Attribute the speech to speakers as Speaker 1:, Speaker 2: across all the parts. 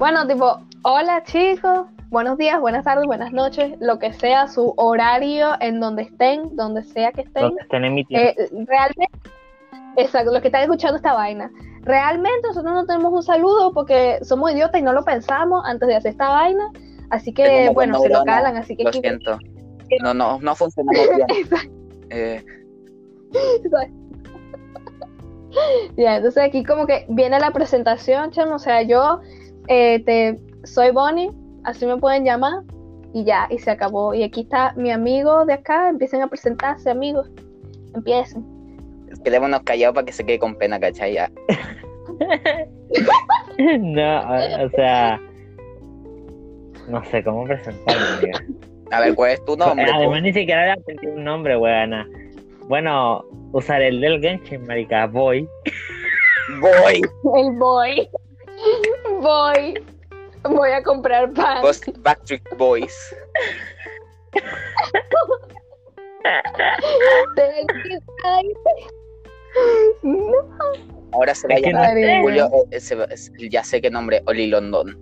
Speaker 1: Bueno, tipo, hola chicos, buenos días, buenas tardes, buenas noches, lo que sea su horario en donde estén, donde sea que estén.
Speaker 2: Donde estén emitiendo.
Speaker 1: Eh, realmente, exacto, los que están escuchando esta vaina. Realmente nosotros no tenemos un saludo porque somos idiotas y no lo pensamos antes de hacer esta vaina. Así que,
Speaker 3: Tengo
Speaker 1: bueno, se lo calan, así que...
Speaker 3: Lo siento. No, no, no funcionamos bien. Eh,
Speaker 1: Ya, entonces aquí como que viene la presentación, chamo, o sea, yo eh, te, soy Bonnie, así me pueden llamar, y ya, y se acabó. Y aquí está mi amigo de acá, empiecen a presentarse, amigos, empiecen.
Speaker 3: quedémonos callados para que se quede con pena, ¿cachai? Ya.
Speaker 2: no, o sea. No sé cómo presentarme.
Speaker 3: A ver, ¿cuál es tu nombre?
Speaker 2: Además, ni siquiera le aprendí un nombre, weana. Bueno, usar el del Genshin, marica, voy.
Speaker 3: Voy.
Speaker 1: El boy, voy, voy a comprar pan.
Speaker 3: Post Backstreet Boys.
Speaker 1: No.
Speaker 3: Ahora se va a llamar
Speaker 1: no.
Speaker 3: Julio. eh, se va- es- ya sé qué nombre, Oli London.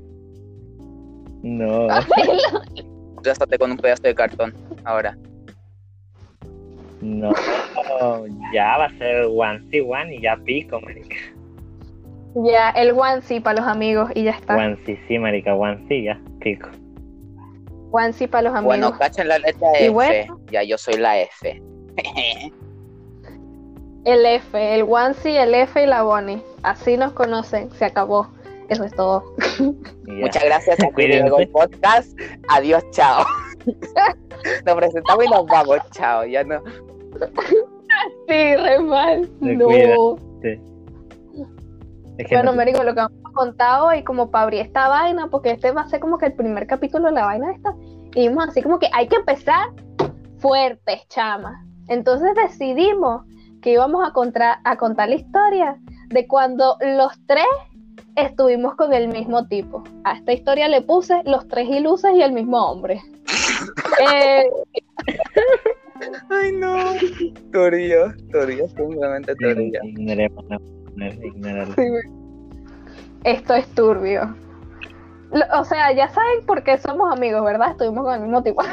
Speaker 2: No.
Speaker 3: Rástate con un pedazo de cartón. Ahora.
Speaker 2: No, ya va a ser one sí one y ya pico, marica.
Speaker 1: Ya, el onesie para los amigos y ya está.
Speaker 2: One sí, marica, one sí, ya pico.
Speaker 1: Onesie para los amigos.
Speaker 3: Bueno, cachen la letra F.
Speaker 1: bueno.
Speaker 3: Ya, yo soy la F.
Speaker 1: El F, el onesie, el F y la Bonnie. Así nos conocen, se acabó. Eso es todo.
Speaker 2: ya.
Speaker 3: Muchas gracias a podcast. Adiós, chao. Nos presentamos y nos vamos, chao. Ya no.
Speaker 1: Sí, re mal.
Speaker 2: Se
Speaker 1: No.
Speaker 2: cuida. Sí. Es que
Speaker 1: Bueno,
Speaker 2: no-
Speaker 1: Mérico, lo que hemos contado y como para abrir esta vaina, porque este va a ser como que el primer capítulo de la vaina esta, y vimos así como que hay que empezar fuertes, chama. Entonces decidimos que íbamos a, contra- a contar la historia de cuando los tres estuvimos con el mismo tipo. A esta historia le puse los tres ilusos y el mismo hombre. Eh,
Speaker 3: Ay, no. Torillo, Torillo, simplemente Torillo.
Speaker 2: Ignorarlo.
Speaker 1: Sí. Esto es turbio. Lo- O sea, ya saben por qué somos amigos, ¿verdad? Estuvimos con el mismo tipo.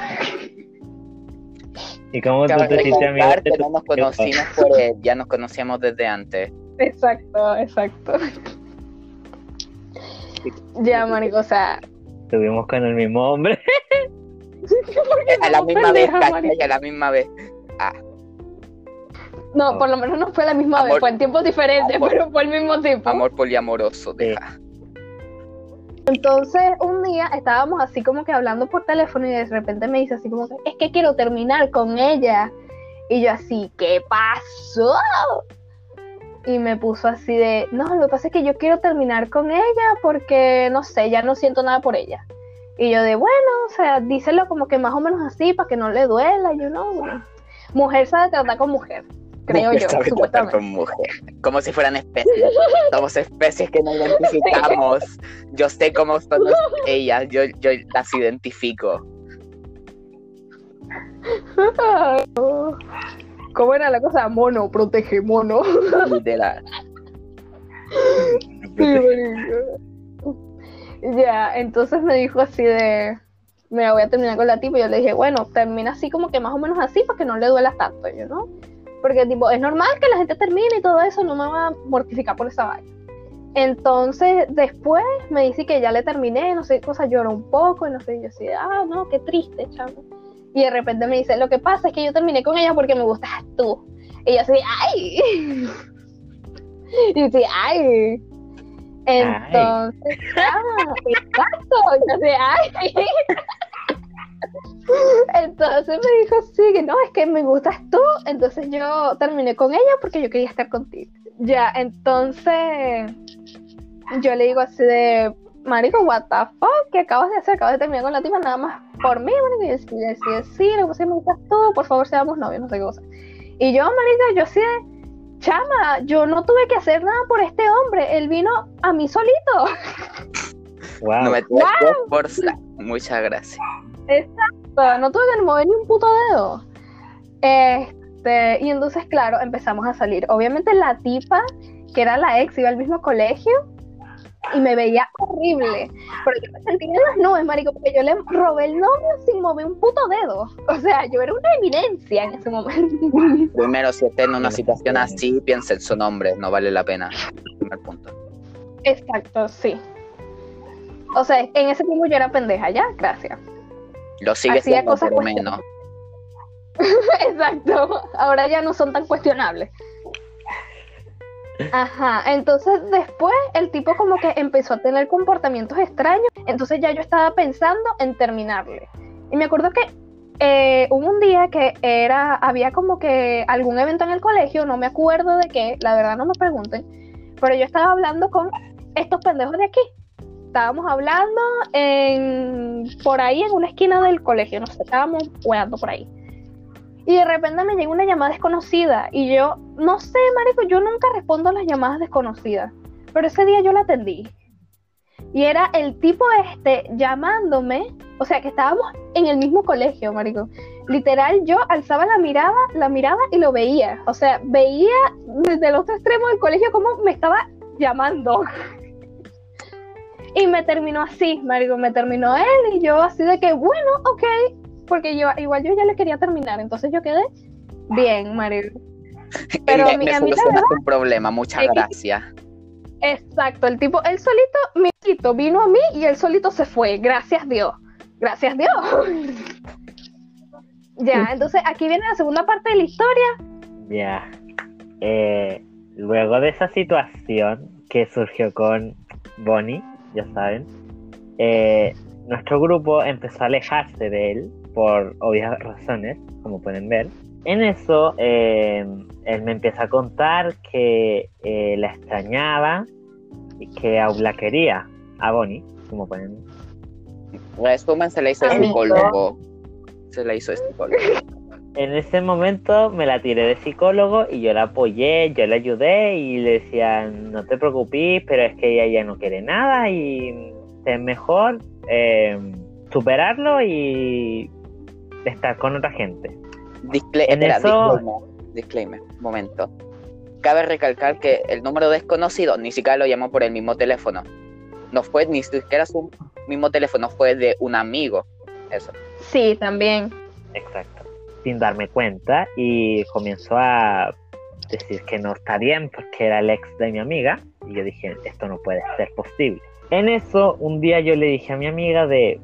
Speaker 2: ¿Y cómo tú te hiciste amigo
Speaker 3: que no nos conocimos por él, ya nos conocíamos desde antes.
Speaker 1: exacto, exacto. Ya, marico, o sea.
Speaker 2: Estuvimos con el mismo hombre.
Speaker 3: A la misma vez. A la misma vez. Ah,
Speaker 1: No, por lo menos no fue la misma
Speaker 3: Amor-
Speaker 1: vez, fue en tiempos diferentes,
Speaker 3: amor-
Speaker 1: pero fue el mismo tipo.
Speaker 3: amor poliamoroso. Deja.
Speaker 1: Entonces, un día estábamos así como que hablando por teléfono y de repente me dice así como que, es que quiero terminar con ella. Y yo así, ¿qué pasó? Y me puso así de, no, lo que pasa es que yo quiero terminar con ella porque, no sé, ya no siento nada por ella. Y yo de, bueno, o sea, díselo como que más o menos así para que no le duela, yo no, bueno. Mujer sabe tratar con mujer, creo yo, supuestamente.
Speaker 3: con mujer. Como si fueran especies. Somos especies que no identificamos. Yo sé cómo son ellas, yo, yo las identifico.
Speaker 1: ¿Cómo era la cosa? Mono, protege mono. Sí, marico. Ya, entonces me dijo así de, me voy a terminar con la tipa. Y yo le dije, bueno, termina así como que más o menos así para que no le duela tanto, yo, ¿no? Porque, tipo, es normal que la gente termine y todo eso, no me va a mortificar por esa vaina. Entonces, después me dice que ya le terminé, no sé cosa, lloró un poco, y no sé, y yo así, ah, no, qué triste, chamo. Y de repente me dice, lo que pasa es que yo terminé con ella porque me gustas tú. Y yo así, ay. Y yo así, ay. Entonces, ah, exacto. Y yo así, ay. Entonces me dijo, sí, que no, es que me gustas tú. Entonces yo terminé con ella porque yo quería estar contigo. Ya, entonces yo le digo así de, Marico, what the fuck, ¿qué acabas de hacer? Acabas de terminar con la tipa nada más por mí, Marico. Y yo decía, sí, sí, le puse, me gustas tú, por favor, seamos novios, no sé qué cosa. Y yo, Marico, yo sí, chama, yo no tuve que hacer nada por este hombre, él vino a mí solito.
Speaker 2: Wow.
Speaker 3: No me que esforzar. Muchas gracias.
Speaker 1: Exacto, no tuve que mover ni un puto dedo. Este, y entonces, claro, empezamos a salir. Obviamente la tipa, que era la ex, iba al mismo colegio, y me veía horrible. Pero yo me sentía en las nubes, marico, porque yo le robé el novio sin mover un puto dedo. O sea, yo era una eminencia en ese momento.
Speaker 3: Primero, si está en una situación así, piensa en su nombre, no vale la pena. Primer punto.
Speaker 1: Exacto, sí. O sea, en ese tiempo yo era pendeja, ya, gracias.
Speaker 3: Lo sigue
Speaker 1: Hacía
Speaker 3: siendo
Speaker 1: cosas
Speaker 3: por lo menos.
Speaker 1: Exacto, ahora ya no son tan cuestionables. Ajá, entonces después el tipo como que empezó a tener comportamientos extraños, entonces ya yo estaba pensando en terminarle. Y me acuerdo que eh, hubo un día que era, había como que algún evento en el colegio, no me acuerdo de qué, la verdad no me pregunten, pero yo estaba hablando con estos pendejos de aquí. Estábamos hablando en, por ahí en una esquina del colegio, no sé, estábamos jugando por ahí. Y de repente me llega una llamada desconocida y yo, no sé, marico, yo nunca respondo a las llamadas desconocidas, pero ese día yo la atendí. Y era el tipo este llamándome, o sea, que estábamos en el mismo colegio, marico. Literal, yo alzaba la mirada, la mirada y lo veía. O sea, veía desde el otro extremo del colegio cómo me estaba llamando. Y me terminó así, marico, me terminó él y yo así de que, bueno, ok, porque yo igual yo ya le quería terminar, entonces yo quedé bien, marico. Pero
Speaker 3: Y
Speaker 1: a mí-
Speaker 3: me
Speaker 1: a mí la
Speaker 3: solucionaste un problema, muchas gracias.
Speaker 1: Exacto, el tipo, él solito, mi hijito, vino a mí y él solito se fue, gracias Dios, gracias Dios. ya, entonces aquí viene la segunda parte de la historia.
Speaker 2: Ya. Eh, luego de esa situación que surgió con Bonnie, ya saben, eh, nuestro grupo empezó a alejarse de él por obvias razones, como pueden ver. En eso, eh, él me empieza a contar que eh, la extrañaba y que aún la quería a Bonnie, como pueden
Speaker 3: Resumen, se le hizo
Speaker 1: Amigo.
Speaker 3: psicólogo. Se le hizo psicólogo.
Speaker 2: En ese momento me la tiré de psicólogo y yo la apoyé, yo la ayudé y le decía, no te preocupes, pero es que ella ya no quiere nada y es mejor eh, superarlo y estar con otra gente.
Speaker 3: Discle-
Speaker 2: En
Speaker 3: espera,
Speaker 2: eso-
Speaker 3: disclaimer, disclaimer, momento. Cabe recalcar que el número desconocido ni siquiera lo llamó por el mismo teléfono. No fue ni siquiera su mismo teléfono, fue de un amigo. Eso.
Speaker 1: Sí, también.
Speaker 2: Exacto. Sin darme cuenta y comenzó a decir que no está bien porque era el ex de mi amiga y yo dije, esto no puede ser posible. En eso, un día yo le dije a mi amiga de,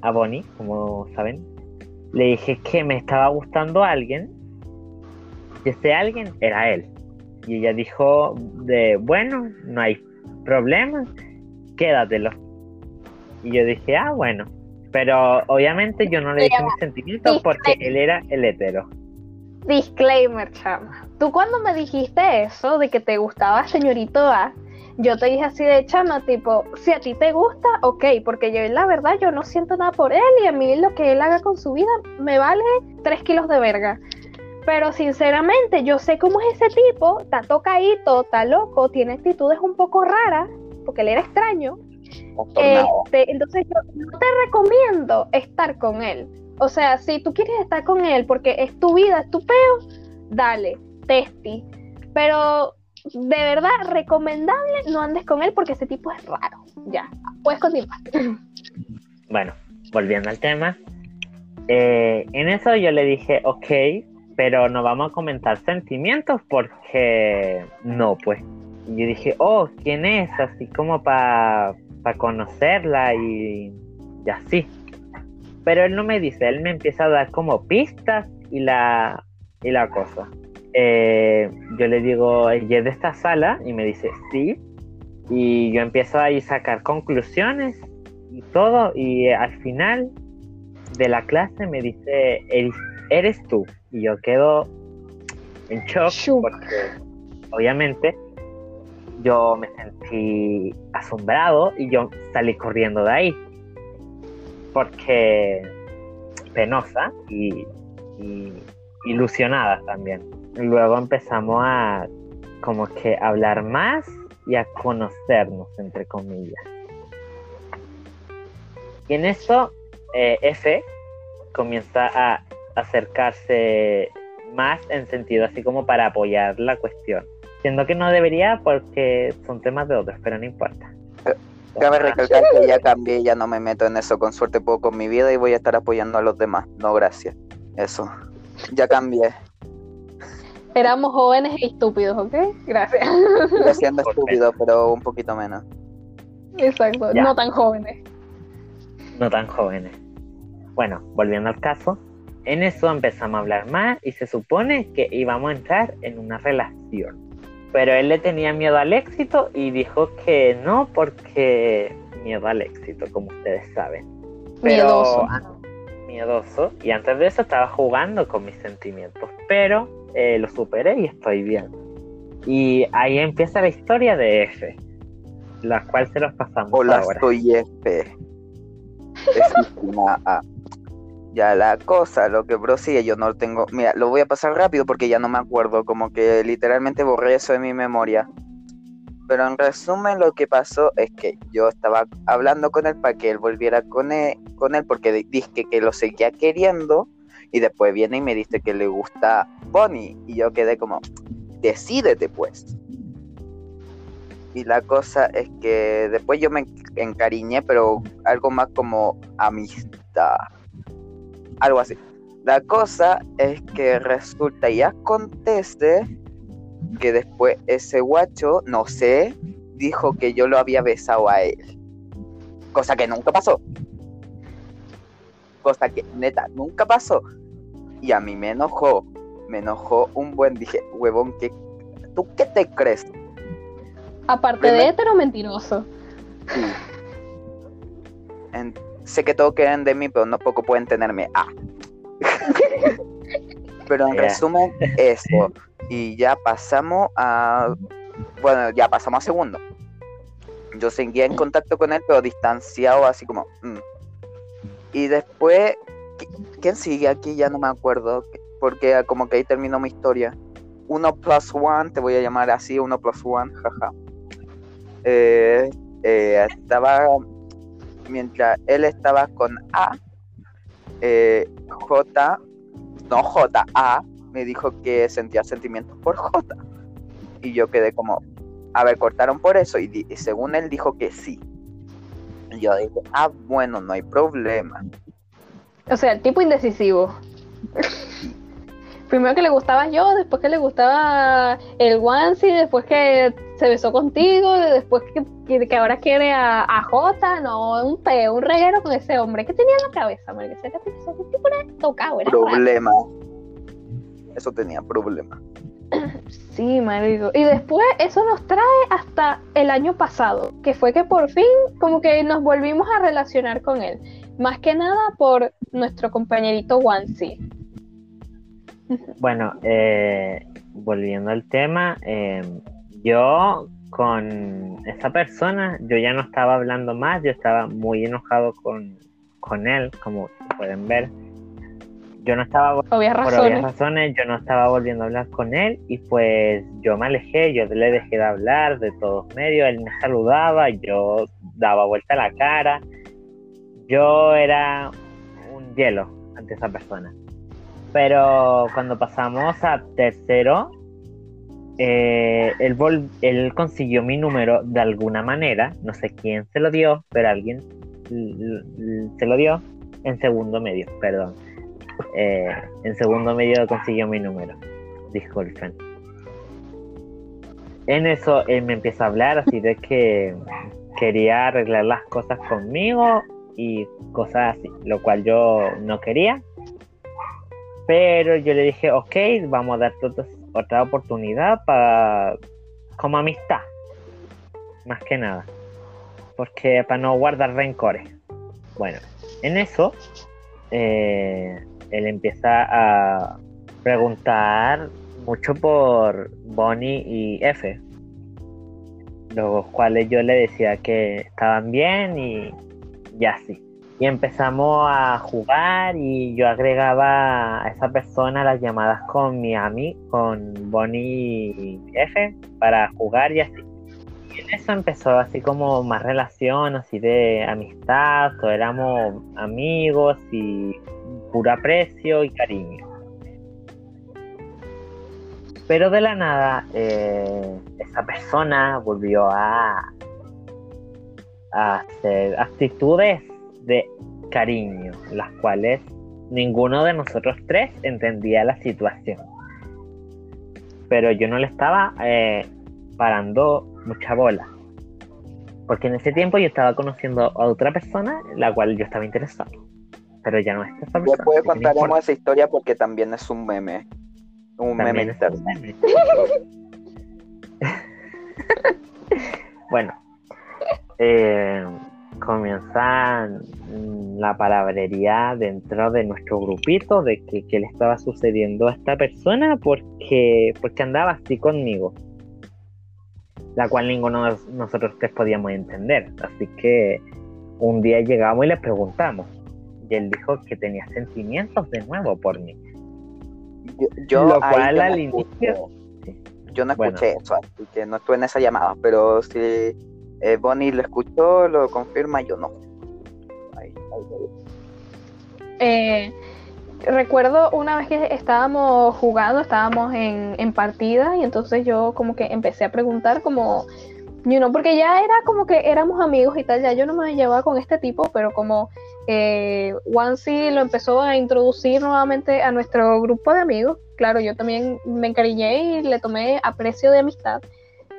Speaker 2: a Bonnie, como saben, le dije que me estaba gustando alguien y ese alguien era él. Y ella dijo de, bueno, no hay problema, quédatelo. Y yo dije, ah, bueno. Pero obviamente yo no le dije mis sentimientos porque él era el hetero.
Speaker 1: Disclaimer, chama. Tú cuando me dijiste eso de que te gustaba señorito A, yo te dije así de chama, tipo, si a ti te gusta, ok, porque yo la verdad yo no siento nada por él y a mí lo que él haga con su vida me vale tres kilos de verga. Pero sinceramente, yo sé cómo es ese tipo, está tocadito, está loco, tiene actitudes un poco raras, porque él era extraño. Este, entonces yo no te recomiendo estar con él. O sea, si tú quieres estar con él porque es tu vida, es tu peo, dale, testi. Pero de verdad, recomendable, no andes con él porque ese tipo es raro. Ya, puedes continuar.
Speaker 2: Bueno, volviendo al tema. eh, en eso yo le dije, ok, pero no vamos a comentar sentimientos porque no, pues. Y yo dije, oh, ¿quién es? Así como para conocerla y, y así. Pero él no me dice, él me empieza a dar como pistas y la, y la cosa. Eh, yo le digo, ¿y es de esta sala? Y me dice, sí. Y yo empiezo ahí a sacar conclusiones y todo. Y al final de la clase me dice, eres, eres tú. Y yo quedo en shock porque obviamente yo me sentí asombrado y yo salí corriendo de ahí. Porque penosa y, ilusionada también. Luego empezamos a como que hablar más y a conocernos, entre comillas. Y en eso, eh, F comienza a acercarse más en sentido así como para apoyar la cuestión. Siendo que no debería porque son temas de otros, pero no importa.
Speaker 3: Cabe recalcar que ya cambié, ya no me meto en eso. Con suerte puedo con mi vida y voy a estar apoyando a los demás. No, gracias. Eso. Ya cambié.
Speaker 1: Éramos jóvenes y estúpidos, ¿ok? Gracias.
Speaker 3: Sigo siendo estúpido, pero un poquito menos.
Speaker 1: Exacto,
Speaker 2: Ya.
Speaker 1: no tan jóvenes.
Speaker 2: no tan jóvenes. Bueno, volviendo al caso, en eso empezamos a hablar más y se supone que íbamos a entrar en una relación. Pero él le tenía miedo al éxito y dijo que no porque miedo al éxito, como ustedes saben. Pero-
Speaker 1: Miedoso.
Speaker 2: Miedoso. Y antes de eso estaba jugando con mis sentimientos, pero eh, lo superé y estoy bien. Y ahí empieza la historia de F, la cual se los pasamos
Speaker 3: Hola,
Speaker 2: ahora.
Speaker 3: soy F. Es una A. Ya la cosa, lo que prosigue, yo no lo tengo. Mira, lo voy a pasar rápido porque ya no me acuerdo, como que literalmente borré eso de mi memoria. Pero en resumen, lo que pasó es que yo estaba hablando con él para que él volviera con él, con él porque di- dije que lo seguía queriendo. Y después viene y me dice que le gusta Bonnie. Y yo quedé como, decídete pues. Y la cosa es que después yo me encariñé, pero algo más como amistad. Algo así. La cosa es que resulta y acontece que después ese guacho, no sé, dijo que yo lo había besado a él. Cosa que nunca pasó. Cosa que neta nunca pasó. Y a mí me enojó. Me enojó un buen. Dije, huevón, ¿qué, ¿tú qué te crees?
Speaker 1: Aparte
Speaker 3: Primer-
Speaker 1: de hetero mentiroso.
Speaker 3: Sí. En- sé que todos quieren de mí, pero no poco pueden tenerme. Ah. pero en resumen, eso. Y ya pasamos a. Bueno, ya pasamos a segundo. Yo seguía en contacto con él, pero distanciado, así como. mm. Y después. ¿qui- ¿Quién sigue aquí? Ya no me acuerdo. Porque como que ahí terminó mi historia. Uno plus one, te voy a llamar así, uno plus one, jaja. Eh, eh, estaba mientras él estaba con A, eh, J, no J, A, me dijo que sentía sentimientos por J. Y yo quedé como, a ver, cortaron por eso. Y, según él dijo que sí. Y yo dije, ah, bueno, no hay problema.
Speaker 1: O sea, el tipo indecisivo. Primero que le gustaba yo, después que le gustaba el Wansi, después que se besó contigo, después que, que, que ahora quiere a, a Jota, no, un peo, un reguero con ese hombre. ¿Qué tenía en la cabeza, ese tipo era tocado, era.
Speaker 3: Problema. Eso tenía problema.
Speaker 1: Sí, marico. Y después eso nos trae hasta el año pasado, que fue que por fin como que nos volvimos a relacionar con él. Más que nada por nuestro compañerito Wansi.
Speaker 2: Bueno, eh, volviendo al tema, eh, yo con esa persona, yo ya no estaba hablando más, yo estaba muy enojado con, con él, como pueden ver. Yo no estaba,
Speaker 1: Obvias
Speaker 2: por
Speaker 1: razones.
Speaker 2: obvias razones, yo no estaba volviendo a hablar con él y pues yo me alejé, yo le dejé de hablar de todos medios, él me saludaba, yo daba vuelta la cara, yo era un hielo ante esa persona. Pero cuando pasamos a tercero, eh, él, consiguió mi número de alguna manera, no sé quién se lo dio, pero alguien se lo dio en segundo medio, perdón. Eh, en segundo medio consiguió mi número, disculpen. En eso él me empieza a hablar así de que quería arreglar las cosas conmigo y cosas así, lo cual yo no quería. Pero yo le dije, ok, vamos a darte otra, otra oportunidad para como amistad. Más que nada. Porque para no guardar rencores. Bueno, en eso, eh, él empieza a preguntar mucho por Bonnie y F. Los cuales yo le decía que estaban bien y ya así. Y empezamos a jugar y yo agregaba a esa persona las llamadas con mi ami, con Bonnie F, para jugar y así. Y en eso empezó así como más relación, así de amistad, todos éramos amigos y puro aprecio y cariño. Pero de la nada, eh, esa persona volvió a a hacer actitudes de cariño, las cuales ninguno de nosotros tres entendía la situación. Pero yo no le estaba eh, parando mucha bola. Porque en ese tiempo yo estaba conociendo a otra persona, la cual yo estaba interesado. Pero ya no es esa persona.
Speaker 3: Después contaremos esa historia porque también es un meme. Un meme interno.
Speaker 2: meme. bueno, eh, comienza mm, la palabrería dentro de nuestro grupito de que, que le estaba sucediendo a esta persona porque, porque andaba así conmigo. La cual ninguno de nosotros tres podíamos entender. Así que un día llegamos y le preguntamos. Y él dijo que tenía sentimientos de nuevo por mí.
Speaker 3: Yo, yo
Speaker 2: Lo cual
Speaker 3: yo
Speaker 2: al
Speaker 3: no
Speaker 2: inicio-.
Speaker 3: Yo no
Speaker 2: Bueno.
Speaker 3: escuché eso, así que no estuve en esa llamada. Pero si eh, Bonnie lo escuchó, lo confirma, yo no.
Speaker 1: Eh, recuerdo una vez que estábamos jugando, estábamos en, en partida y entonces yo como que empecé a preguntar como, you know, porque ya era como que éramos amigos y tal, ya yo no me llevaba con este tipo, pero como eh, lo empezó a introducir nuevamente a nuestro grupo de amigos, claro, yo también me encariñé y le tomé aprecio de amistad.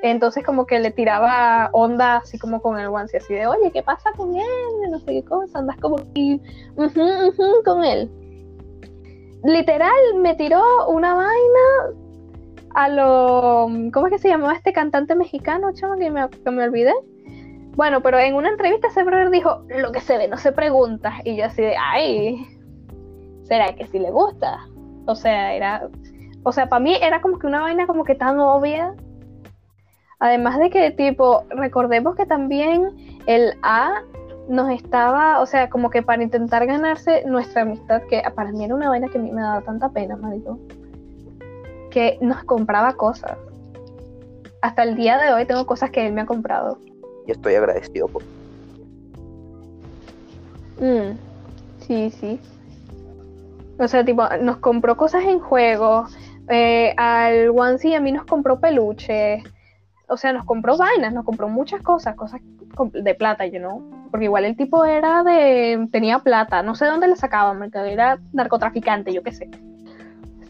Speaker 1: Entonces como que le tiraba onda así como con el Wansi, así de, oye, ¿qué pasa con él? No sé qué cosa, andas como que ujú, ujú, con él. Literal, me tiró una vaina a lo... ¿Cómo es que se llamaba este cantante mexicano, chamo, que me, que me olvidé? Bueno, pero en una entrevista ese dijo, lo que se ve no se pregunta. Y yo así de, ay, ¿será que sí le gusta? O sea, era... O sea, para mí era como que una vaina como que tan obvia. Además de que, tipo, recordemos que también el A nos estaba, o sea, como que para intentar ganarse nuestra amistad, que para mí era una vaina que a mí me daba tanta pena, marico, que nos compraba cosas. Hasta el día de hoy tengo cosas que él me ha comprado.
Speaker 3: Y estoy agradecido por
Speaker 1: Mm, sí, sí. O sea, tipo, nos compró cosas en juegos. eh, al Onesie a mí nos compró peluches. O sea, nos compró vainas, nos compró muchas cosas, cosas de plata, you know. Porque igual el tipo era de. tenía plata. No sé dónde le sacaba, mercado, era narcotraficante, yo qué sé.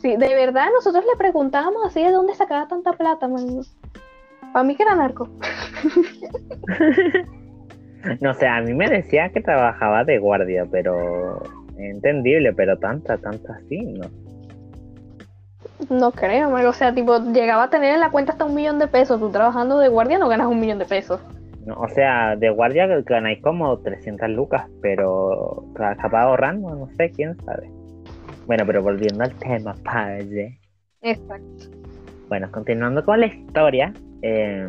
Speaker 1: Sí, de verdad, nosotros le preguntábamos así de dónde sacaba tanta plata, man. Para mí que era narco.
Speaker 2: No sé, a mí me decía que trabajaba de guardia, pero entendible, pero tanta, tanta así, ¿no?
Speaker 1: No creo, o sea, tipo, llegaba a tener en la cuenta hasta un millón de pesos. Tú trabajando de guardia no ganas un millón de pesos.
Speaker 2: No, O sea, de guardia ganáis como 300 lucas, pero capaz ahorrando, no sé, quién sabe. Bueno, pero volviendo al tema, padre.
Speaker 1: Exacto.
Speaker 2: Bueno, continuando con la historia. eh,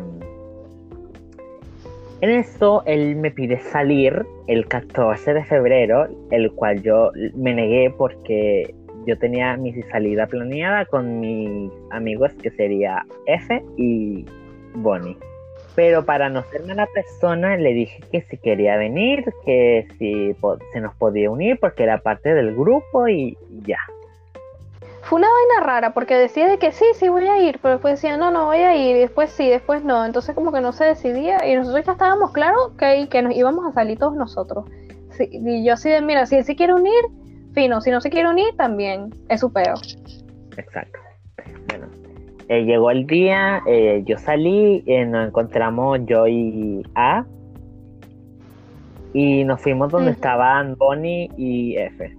Speaker 2: en eso, él me pide salir el 14 de febrero, el cual yo me negué porque yo tenía mi salida planeada con mis amigos que sería F y Bonnie. Pero para no ser mala persona, le dije que si quería venir, que si se nos podía unir porque era parte del grupo y ya.
Speaker 1: Fue una vaina rara porque decía de que sí, sí voy a ir, pero después decía no, no voy a ir, y después sí, después no. Entonces como que no se decidía y nosotros ya estábamos claros que, que nos íbamos a salir todos nosotros. Y yo así de, mira, si él se quiere unir, fino, si no se quiere unir, también es su peo.
Speaker 2: Exacto. Bueno, eh, llegó el día, eh, yo salí, eh, nos encontramos yo y A. Y nos fuimos donde estaban Bonnie y F.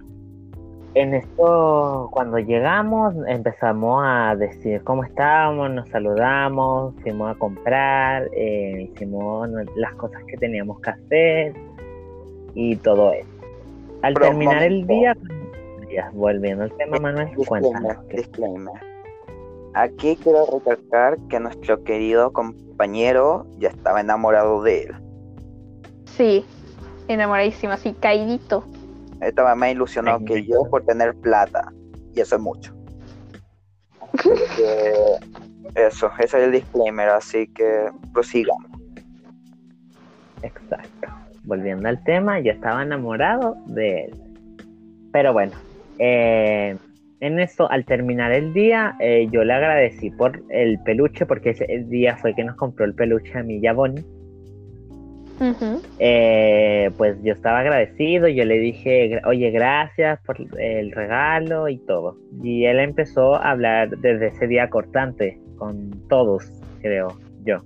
Speaker 2: En esto, cuando llegamos, empezamos a decir cómo estábamos, nos saludamos, fuimos a comprar, hicimos las cosas que teníamos que hacer y todo eso. Al terminar el día, ya, volviendo al tema, Manuel,
Speaker 3: Disclaimer,
Speaker 2: cuéntanos. ¿qué-
Speaker 3: disclaimer. Aquí quiero recalcar que nuestro querido compañero ya estaba enamorado de él.
Speaker 1: Sí, enamoradísima, así, caidito.
Speaker 3: Estaba más ilusionado
Speaker 2: Ay,
Speaker 3: que yo por tener plata. Y eso es mucho. Que, eso, ese es el disclaimer, así que prosigamos.
Speaker 2: Exacto. Volviendo al tema, yo estaba enamorado de él. Pero bueno, eh, en eso, al terminar el día, eh, yo le agradecí por el peluche, porque ese día fue que nos compró el peluche a mí y a Bonnie. Eh, pues yo estaba agradecido, yo le dije, oye, gracias por el regalo y todo. Y él empezó a hablar desde ese día cortante con todos, creo yo.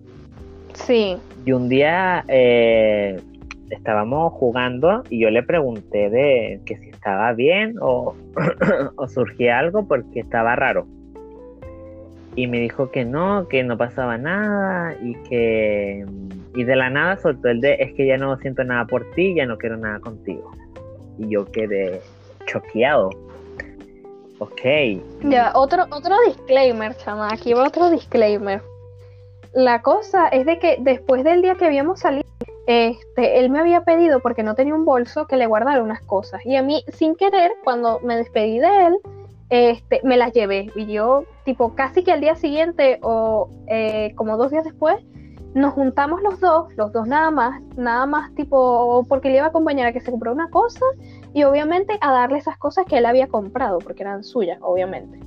Speaker 1: Sí.
Speaker 2: Y un día eh, estábamos jugando y yo le pregunté de que si estaba bien o, o surgía algo porque estaba raro. Y me dijo que no, que no pasaba nada y que... Y de la nada soltó el de, es que ya no siento nada por ti, ya no quiero nada contigo. Y yo quedé choqueado. Ok.
Speaker 1: Ya, otro, otro disclaimer, chama. Aquí va otro disclaimer. La cosa es de que después del día que habíamos salido, este, él me había pedido, porque no tenía un bolso, que le guardara unas cosas. Y a mí, sin querer, cuando me despedí de él, este, me las llevé. Y yo, tipo, casi que al día siguiente o eh, como dos días después, nos juntamos los dos, los dos nada más, nada más, tipo, porque le iba a acompañar a que se compró una cosa y obviamente a darle esas cosas que él había comprado, porque eran suyas, obviamente.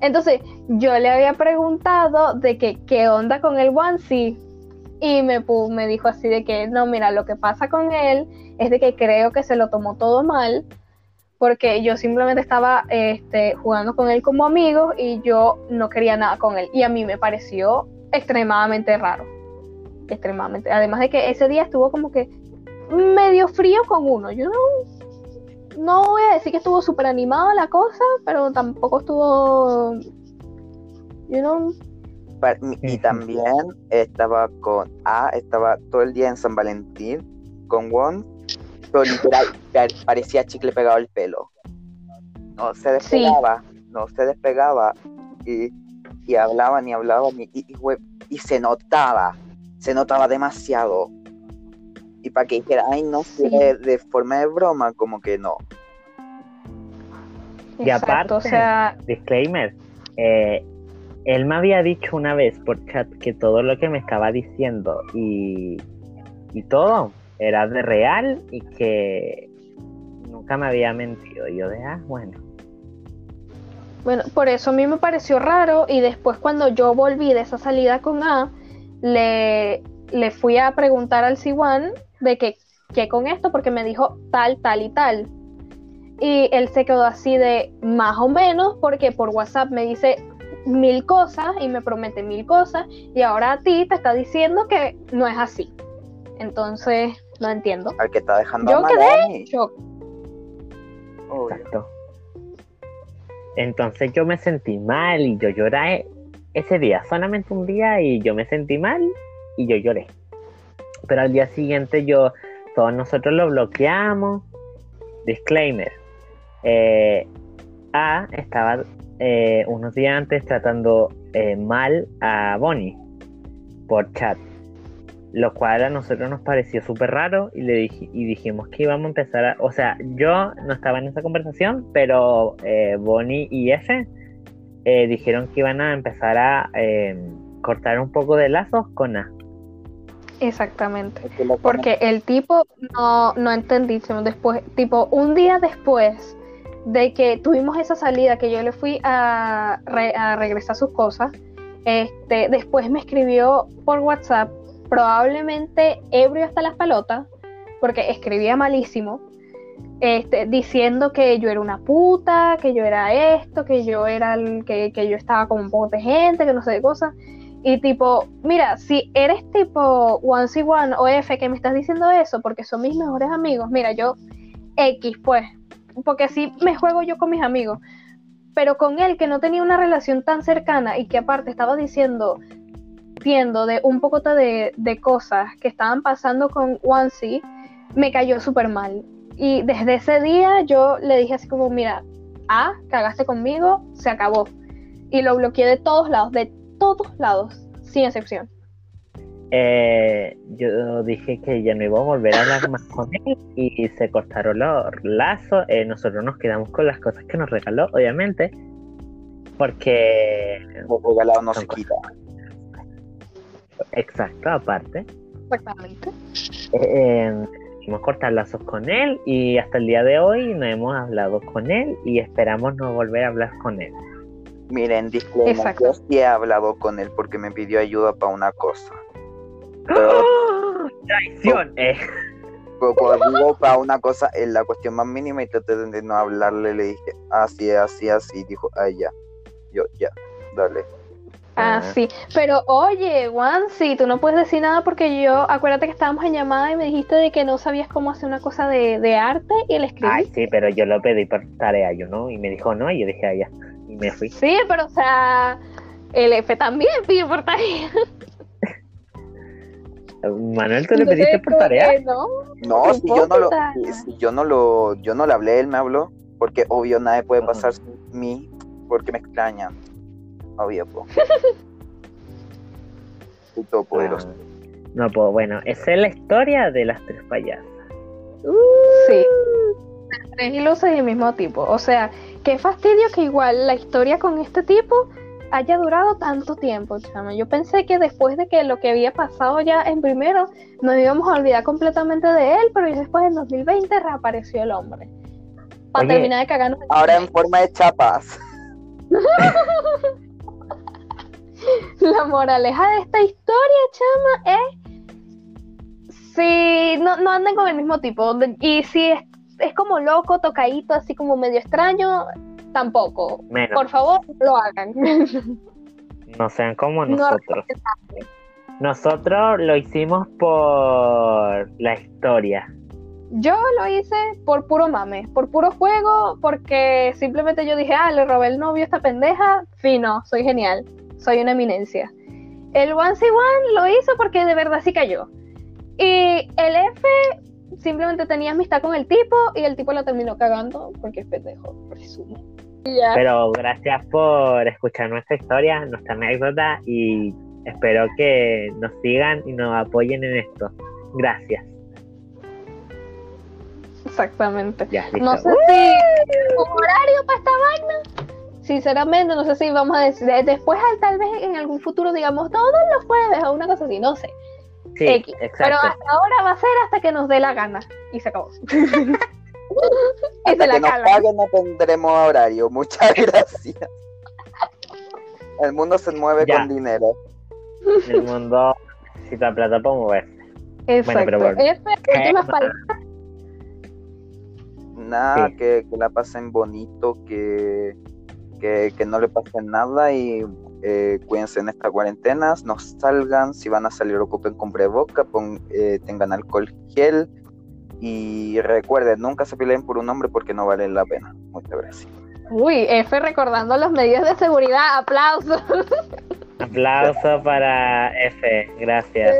Speaker 1: Entonces, yo le había preguntado de que qué onda con el onesie y me, me dijo así de que, no, mira, lo que pasa con él es de que creo que se lo tomó todo mal porque yo simplemente estaba este, jugando con él como amigo y yo no quería nada con él. Y a mí me pareció extremadamente raro. Extremadamente. Además de que ese día estuvo como que medio frío con uno. Yo no, no voy a decir que estuvo súper animada la cosa, pero tampoco estuvo... You know,
Speaker 3: Y también estaba con A, estaba todo el día en San Valentín con Won, pero literal pa- parecía chicle pegado al pelo. No se despegaba, no se despegaba y, y hablaban y hablaban y, y, y, güey, y se notaba, se notaba demasiado. Y para que dijera, ay, no sé,
Speaker 1: Sí.
Speaker 3: de forma de broma, como que no.
Speaker 2: Y aparte-
Speaker 1: o sea,
Speaker 2: Disclaimer. eh, él me había dicho una vez por chat que todo lo que me estaba diciendo y, y todo era de real y que nunca me había mentido. Y yo de, ah, bueno.
Speaker 1: Bueno, por eso a mí me pareció raro y después cuando yo volví de esa salida con A, le, le fui a preguntar al Siwan de que qué con esto porque me dijo tal, tal y tal. Y él se quedó así de más o menos porque por WhatsApp me dice mil cosas y me promete mil cosas y ahora a ti te está diciendo que no es así. Entonces, no entiendo.
Speaker 3: Al que está dejando
Speaker 1: Yo
Speaker 3: a
Speaker 1: quedé. Shock.
Speaker 2: Exacto. Entonces yo me sentí mal y yo lloré ese día, solamente un día y yo me sentí mal y yo lloré. Pero al día siguiente yo, todos nosotros lo bloqueamos. Disclaimer. eh, A estaba eh, unos días antes tratando eh, mal a Bonnie por chat. Lo cual a nosotros nos pareció súper raro y le dij- y dijimos que íbamos a empezar a. O sea, yo no estaba en esa conversación, pero eh, Bonnie y F eh, dijeron que iban a empezar a eh, cortar un poco de lazos con A.
Speaker 1: Exactamente. Porque el tipo no, no entendí, sino después, tipo, un día después de que tuvimos esa salida, que yo le fui a, re- a regresar sus cosas, este, después me escribió por WhatsApp, probablemente ebrio hasta las pelotas, porque escribía malísimo, este, diciendo que yo era una puta, que yo era esto, que yo era el, que, que yo estaba con un poco de gente, que no sé de cosas. Y tipo, mira, si eres tipo One C One o F que me estás diciendo eso porque son mis mejores amigos, mira, yo X pues, porque así me juego yo con mis amigos. Pero con él que no tenía una relación tan cercana y que aparte estaba diciendo, viendo de un poco de, de cosas que estaban pasando con C, me cayó súper mal. Y desde ese día yo le dije así como, mira, A, cagaste conmigo, se acabó. Y lo bloqueé de todos lados, de todos lados, sin excepción.
Speaker 2: Eh, yo dije que ya no iba a volver a hablar más con él y se cortaron los lazos. Eh, nosotros nos quedamos con las cosas que nos regaló, obviamente, porque,
Speaker 3: Lo regalado no se
Speaker 2: cosas.
Speaker 3: quita.
Speaker 2: exacto, aparte,
Speaker 1: Exactamente.
Speaker 2: eh, decidimos cortar lazos con él y hasta el día de hoy no hemos hablado con él y esperamos no volver a hablar con él.
Speaker 3: Miren, disclaimer, yo sí he hablado con él porque me pidió ayuda para una cosa. Pero,
Speaker 2: Traición. Eh.
Speaker 3: Cuando digo para una cosa, en la cuestión más mínima y traté de no hablarle, le dije, así, así, así, dijo, ay, ya. Yo, ya, dale.
Speaker 1: Ah, sí. Pero oye, Wansi, tú no puedes decir nada porque yo, acuérdate que estábamos en llamada y me dijiste de que no sabías cómo hacer una cosa de, de arte y el escribir.
Speaker 2: Ay, sí, pero yo lo pedí por tarea, yo no. Y me dijo no, y yo dije, ah, ya. Y me fui.
Speaker 1: Sí, pero o sea, el F también pide por tarea.
Speaker 2: Manuel, ¿tú le pediste por tarea?
Speaker 1: No,
Speaker 3: No, si yo no lo, si- yo no lo, yo no le hablé, él me habló, porque obvio nadie puede pasar sin mí, porque me extrañan. Obvio, po. Soy todopoderoso.
Speaker 2: Ah, no puedo, bueno, esa es la historia de las tres payasas.
Speaker 1: Sí. Tres ilusas y el mismo tipo. O sea, qué fastidio que igual la historia con este tipo haya durado tanto tiempo, chama. Yo pensé que después de que lo que había pasado ya en primero, nos íbamos a olvidar completamente de él, pero después en 2020 reapareció el hombre. Para
Speaker 2: Oye.
Speaker 1: terminar de cagarnos.
Speaker 3: Ahora en forma de chapas.
Speaker 1: La moraleja de esta historia, chama, es si no, no anden con el mismo tipo. Y si es, es como loco, tocadito, así como medio extraño, tampoco.
Speaker 2: Menos,
Speaker 1: Por favor, lo hagan.
Speaker 2: no sean como
Speaker 1: No
Speaker 2: nosotros. Nosotros lo hicimos por la historia.
Speaker 1: Yo lo hice por puro mame, por puro juego, porque simplemente yo dije, ah, le robé el novio a esta pendeja, fino, soy genial, soy una eminencia. El One C One lo hizo porque de verdad sí cayó. Y el F simplemente tenía amistad con el tipo y el tipo la terminó cagando porque es pendejo, presumo. Ya.
Speaker 2: Pero gracias por escuchar nuestra historia, nuestra anécdota y espero que nos sigan y nos apoyen en esto. Gracias.
Speaker 1: Exactamente.
Speaker 2: Ya.
Speaker 1: No sé si un horario para esta vaina. Sinceramente, no sé si vamos a decir después, al- tal vez en algún futuro, digamos todos los jueves o una cosa así, no sé.
Speaker 2: Sí,
Speaker 1: X. Pero hasta ahora va a ser hasta que nos dé la gana. Y se acabó.
Speaker 3: Hasta
Speaker 1: la
Speaker 3: que nos paguen no tendremos horario. Muchas gracias. El mundo se mueve
Speaker 2: Ya.
Speaker 3: con dinero.
Speaker 2: El mundo necesita plata para moverse.
Speaker 1: Exacto.
Speaker 2: pero bueno.
Speaker 1: Últimas
Speaker 2: Eh,
Speaker 1: palabras.
Speaker 3: Nada,
Speaker 2: Sí.
Speaker 3: que, que la pasen bonito, que, que, que no le pasen nada y eh, cuídense en esta cuarentena, no salgan, si van a salir ocupen con boca, tengan alcohol gel y recuerden, nunca se peleen por un hombre porque no vale la pena. Muchas gracias.
Speaker 1: Uy, F recordando las medidas de seguridad. Aplausos.
Speaker 2: Aplauso para F, gracias.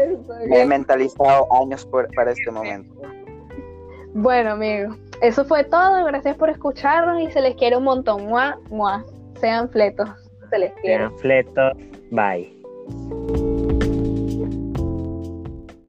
Speaker 3: Me he mentalizado años por- para este momento.
Speaker 1: Bueno, amigos, eso fue todo. Gracias por escucharnos y se les quiere un montón. Mua, mua. Sean fletos. Se les quiere.
Speaker 2: Sean fletos, bye.